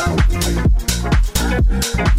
If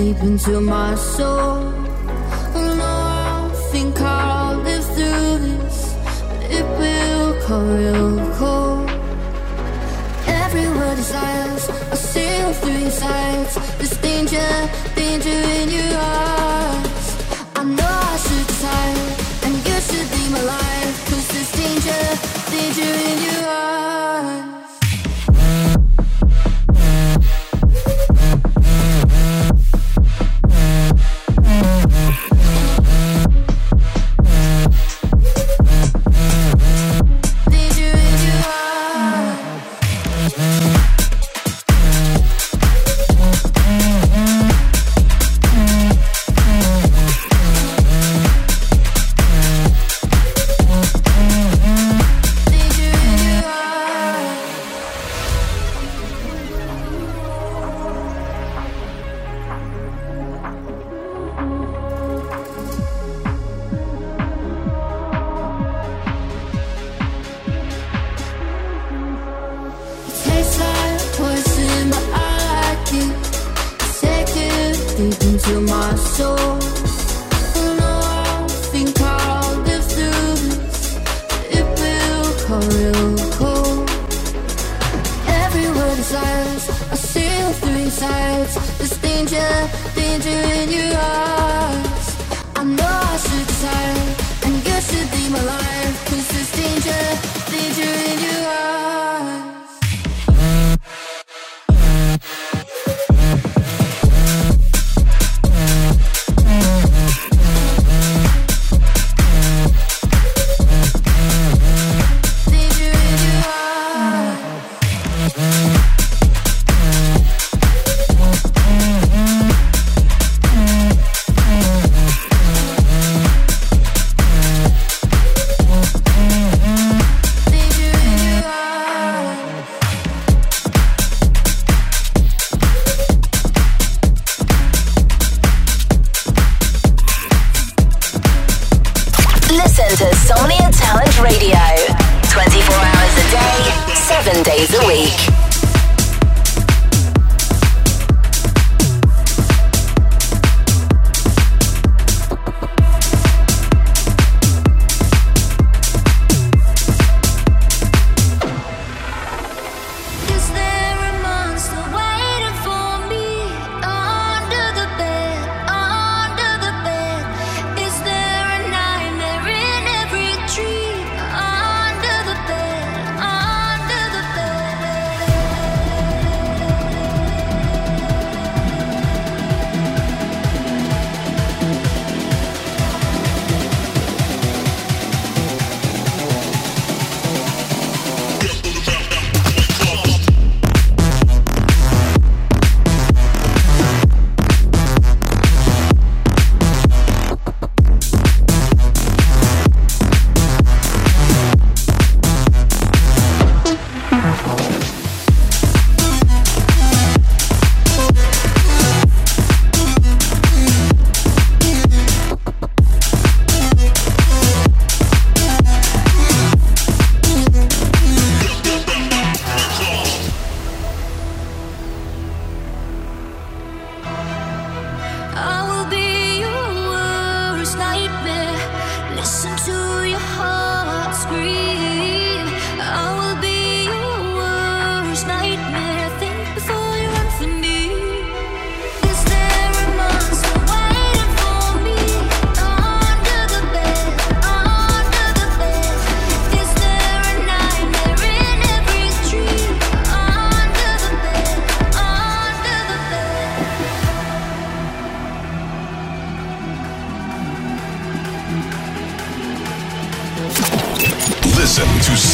deep into my soul. And I don't think I'll live through this, but it will come real cold. Every word is I see you through your sides. There's danger, danger in your eyes. I know I should decide, and you should be my life. Cause there's danger, danger in your eyes. listen to